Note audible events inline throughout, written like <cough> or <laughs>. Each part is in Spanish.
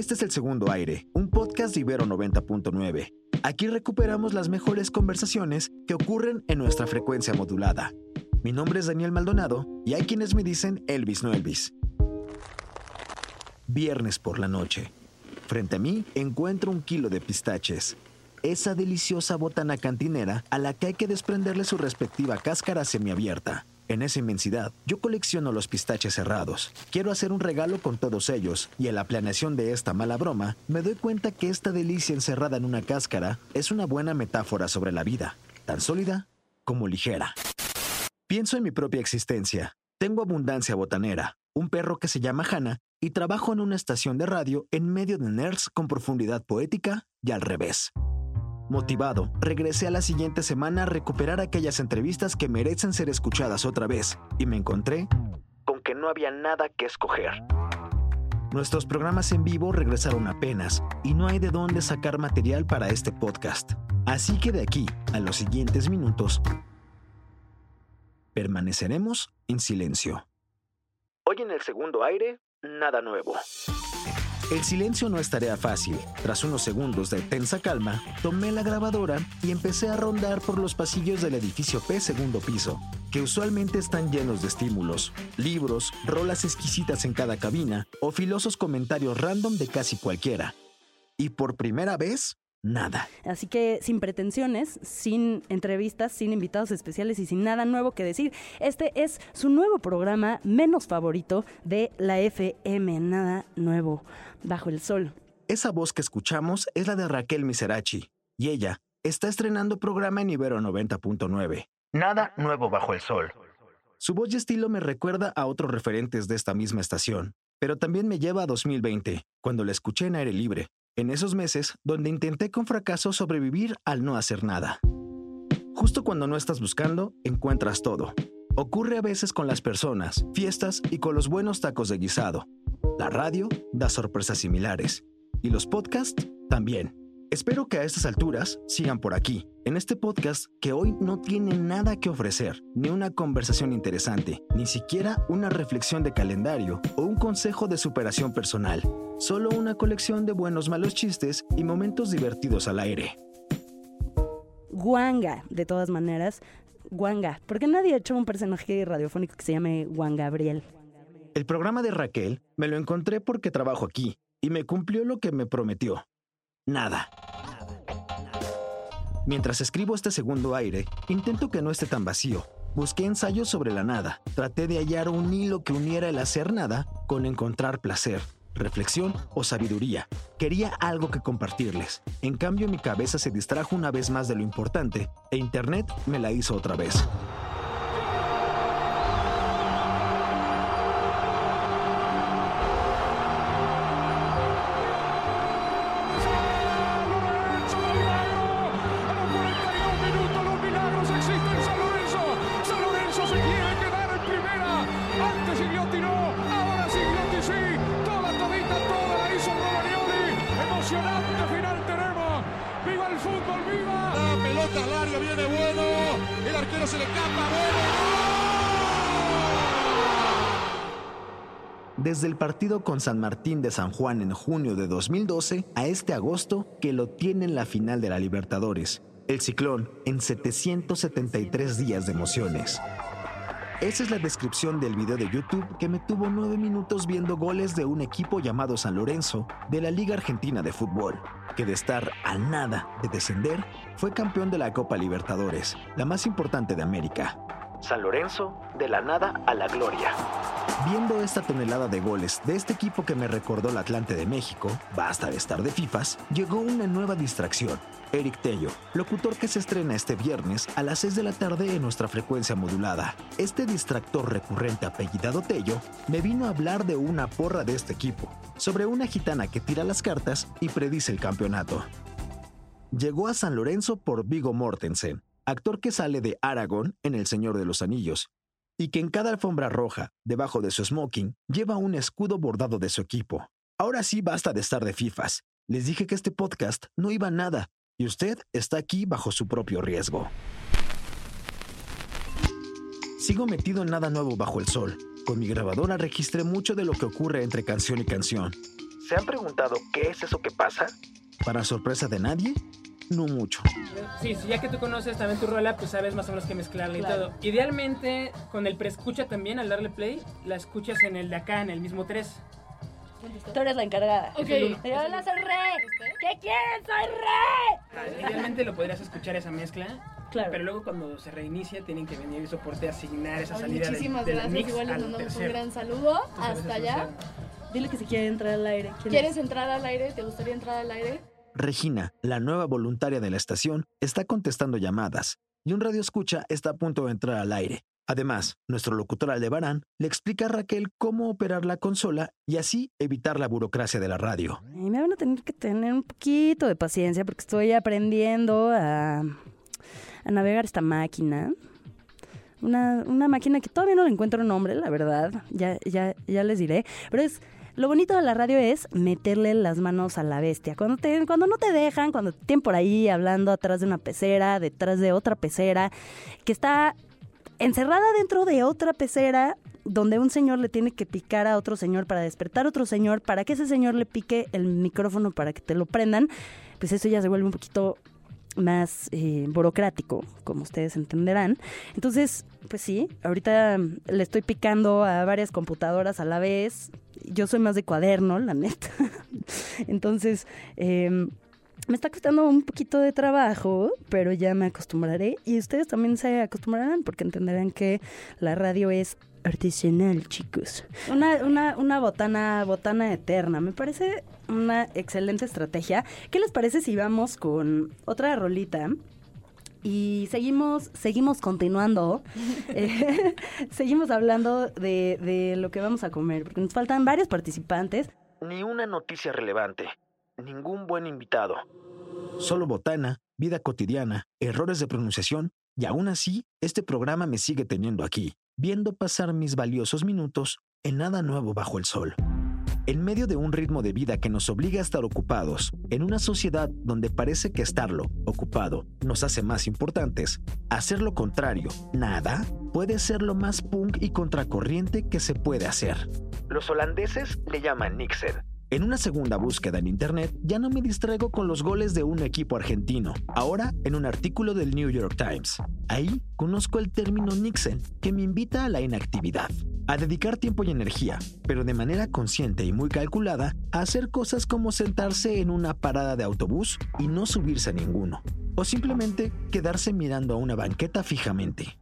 Este es el segundo aire, un podcast de Ibero 90.9. Aquí recuperamos las mejores conversaciones que ocurren en nuestra frecuencia modulada. Mi nombre es Daniel Maldonado y hay quienes me dicen Elvis no Elvis. Viernes por la noche. Frente a mí encuentro un kilo de pistaches. Esa deliciosa botana cantinera a la que hay que desprenderle su respectiva cáscara semiabierta. En esa inmensidad, yo colecciono los pistaches cerrados. Quiero hacer un regalo con todos ellos, y en la planeación de esta mala broma, me doy cuenta que esta delicia encerrada en una cáscara es una buena metáfora sobre la vida, tan sólida como ligera. Pienso en mi propia existencia. Tengo abundancia botanera, un perro que se llama Hannah, y trabajo en una estación de radio en medio de nerds con profundidad poética y al revés. Motivado, regresé a la siguiente semana a recuperar aquellas entrevistas que merecen ser escuchadas otra vez, y me encontré con que no había nada que escoger. Nuestros programas en vivo regresaron apenas, y no hay de dónde sacar material para este podcast. Así que de aquí a los siguientes minutos, permaneceremos en silencio. Hoy en el segundo aire, nada nuevo. El silencio no es tarea fácil. Tras unos segundos de tensa calma, tomé la grabadora y empecé a rondar por los pasillos del edificio P segundo piso, que usualmente están llenos de estímulos, libros, rolas exquisitas en cada cabina o filosos comentarios random de casi cualquiera. Y por primera vez, nada. Así que sin pretensiones, sin entrevistas, sin invitados especiales y sin nada nuevo que decir, este es su nuevo programa menos favorito de la FM, nada nuevo bajo el sol. Esa voz que escuchamos es la de Raquel Miserachi, y ella está estrenando programa en Ibero 90.9. Nada nuevo bajo el sol. Su voz y estilo me recuerda a otros referentes de esta misma estación, pero también me lleva a 2020, cuando la escuché en aire libre, en esos meses donde intenté con fracaso sobrevivir al no hacer nada. Justo cuando no estás buscando, encuentras todo. Ocurre a veces con las personas, fiestas y con los buenos tacos de guisado. La radio da sorpresas similares. Y los podcasts también. Espero que a estas alturas sigan por aquí, en este podcast que hoy no tiene nada que ofrecer, ni una conversación interesante, ni siquiera una reflexión de calendario o un consejo de superación personal, solo una colección de buenos malos chistes y momentos divertidos al aire. Guanga, de todas maneras, Guanga, porque nadie ha hecho un personaje radiofónico que se llame Juan Gabriel. El programa de Raquel me lo encontré porque trabajo aquí y me cumplió lo que me prometió. Nada. Mientras escribo este segundo aire, intento que no esté tan vacío. Busqué ensayos sobre la nada. Traté de hallar un hilo que uniera el hacer nada con encontrar placer, reflexión o sabiduría. Quería algo que compartirles. En cambio mi cabeza se distrajo una vez más de lo importante e Internet me la hizo otra vez. Desde el partido con San Martín de San Juan en junio de 2012 a este agosto que lo tiene en la final de la Libertadores, el ciclón en 773 días de emociones. Esa es la descripción del video de YouTube que me tuvo nueve minutos viendo goles de un equipo llamado San Lorenzo de la Liga Argentina de Fútbol, que de estar a nada de descender, fue campeón de la Copa Libertadores, la más importante de América. San Lorenzo, de la nada a la gloria. Viendo esta tonelada de goles de este equipo que me recordó el Atlante de México, basta de estar de FIFAs, llegó una nueva distracción. Eric Tello, locutor que se estrena este viernes a las 6 de la tarde en nuestra frecuencia modulada. Este distractor recurrente apellidado Tello me vino a hablar de una porra de este equipo, sobre una gitana que tira las cartas y predice el campeonato. Llegó a San Lorenzo por Vigo Mortensen, actor que sale de Aragón en El Señor de los Anillos, y que en cada alfombra roja, debajo de su smoking, lleva un escudo bordado de su equipo. Ahora sí basta de estar de fifas. Les dije que este podcast no iba a nada, y usted está aquí bajo su propio riesgo. Sigo metido en nada nuevo bajo el sol. Con mi grabadora registré mucho de lo que ocurre entre canción y canción. ¿Se han preguntado qué es eso que pasa? Para sorpresa de nadie, no mucho. Sí, sí, ya que tú conoces también tu rola, pues sabes más o menos qué mezclarla y todo. Idealmente, con el preescucha también, al darle play, la escuchas en el de acá, en el mismo 3. Tú eres la encargada. Ok. Hola, soy rey. ¿Qué quieres? Soy rey. Idealmente lo podrías escuchar esa mezcla. Claro. Pero luego cuando se reinicia tienen que venir el soporte a asignar esa Ay, salida muchísimas del, gracias. mix Igual les mandamos un gran saludo. Entonces, Hasta allá. Dile que si quiere entrar al aire. ¿Quién ¿Quieres es? entrar al aire? ¿Te gustaría entrar al aire? Regina, la nueva voluntaria de la estación, está contestando llamadas y un radio escucha está a punto de entrar al aire. Además, nuestro locutor Aldebarán le explica a Raquel cómo operar la consola y así evitar la burocracia de la radio. Me van a tener que tener un poquito de paciencia porque estoy aprendiendo a, a navegar esta máquina. Una, una máquina que todavía no le encuentro nombre, la verdad. Ya, ya, ya les diré. Pero es. Lo bonito de la radio es meterle las manos a la bestia. Cuando, te, cuando no te dejan, cuando te tienen por ahí hablando atrás de una pecera, detrás de otra pecera, que está encerrada dentro de otra pecera donde un señor le tiene que picar a otro señor para despertar a otro señor, para que ese señor le pique el micrófono para que te lo prendan, pues eso ya se vuelve un poquito más eh, burocrático, como ustedes entenderán. Entonces, pues sí, ahorita le estoy picando a varias computadoras a la vez. Yo soy más de cuaderno, la neta. <laughs> Entonces, eh, me está costando un poquito de trabajo, pero ya me acostumbraré. Y ustedes también se acostumbrarán porque entenderán que la radio es artesanal, chicos. Una, una, una botana, botana eterna. Me parece una excelente estrategia. ¿Qué les parece si vamos con otra rolita? Y seguimos, seguimos continuando. <laughs> Eh, <laughs> seguimos hablando de, de lo que vamos a comer, porque nos faltan varios participantes. Ni una noticia relevante, ningún buen invitado. Solo botana, vida cotidiana, errores de pronunciación, y aún así, este programa me sigue teniendo aquí, viendo pasar mis valiosos minutos en nada nuevo bajo el sol. En medio de un ritmo de vida que nos obliga a estar ocupados, en una sociedad donde parece que estarlo, ocupado, nos hace más importantes, hacer lo contrario, nada, puede ser lo más punk y contracorriente que se puede hacer. Los holandeses le llaman Nixon. En una segunda búsqueda en internet, ya no me distraigo con los goles de un equipo argentino, ahora en un artículo del New York Times. Ahí conozco el término Nixon, que me invita a la inactividad, a dedicar tiempo y energía, pero de manera consciente y muy calculada, a hacer cosas como sentarse en una parada de autobús y no subirse a ninguno, o simplemente quedarse mirando a una banqueta fijamente.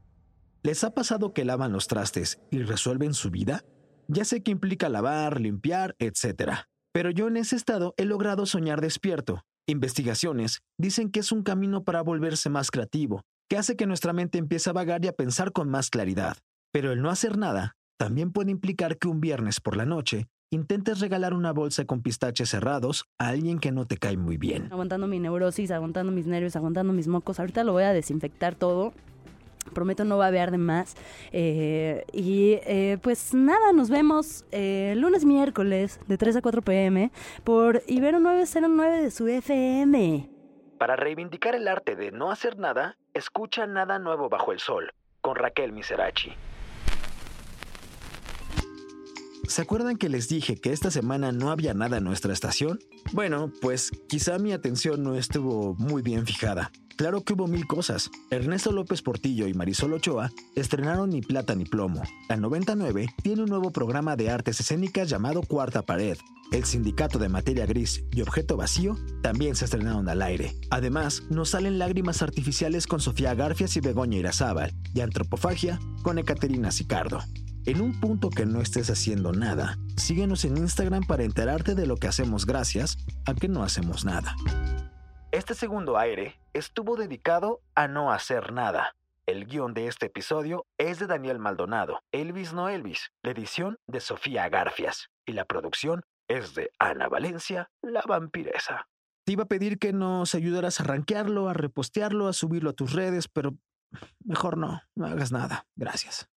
¿Les ha pasado que lavan los trastes y resuelven su vida? Ya sé que implica lavar, limpiar, etc. Pero yo en ese estado he logrado soñar despierto. Investigaciones dicen que es un camino para volverse más creativo, que hace que nuestra mente empiece a vagar y a pensar con más claridad. Pero el no hacer nada también puede implicar que un viernes por la noche intentes regalar una bolsa con pistaches cerrados a alguien que no te cae muy bien. Aguantando mi neurosis, aguantando mis nervios, aguantando mis mocos. Ahorita lo voy a desinfectar todo. Prometo no babear de más. Eh, y eh, pues nada, nos vemos eh, lunes, miércoles, de 3 a 4 pm, por Ibero 909 de su FM. Para reivindicar el arte de no hacer nada, escucha Nada Nuevo Bajo el Sol, con Raquel Miserachi. ¿Se acuerdan que les dije que esta semana no había nada en nuestra estación? Bueno, pues quizá mi atención no estuvo muy bien fijada. Claro que hubo mil cosas. Ernesto López Portillo y Marisol Ochoa estrenaron Ni Plata ni Plomo. La 99 tiene un nuevo programa de artes escénicas llamado Cuarta Pared. El Sindicato de Materia Gris y Objeto Vacío también se estrenaron al aire. Además, nos salen lágrimas artificiales con Sofía Garfias y Begoña Irazábal, y Antropofagia con Ekaterina Sicardo. En un punto que no estés haciendo nada, síguenos en Instagram para enterarte de lo que hacemos gracias a que no hacemos nada. Este segundo aire estuvo dedicado a no hacer nada. El guion de este episodio es de Daniel Maldonado, Elvis no Elvis, la edición de Sofía Garfias y la producción es de Ana Valencia, la vampiresa. Te iba a pedir que nos ayudaras a rankearlo, a repostearlo, a subirlo a tus redes, pero mejor no, no hagas nada. Gracias.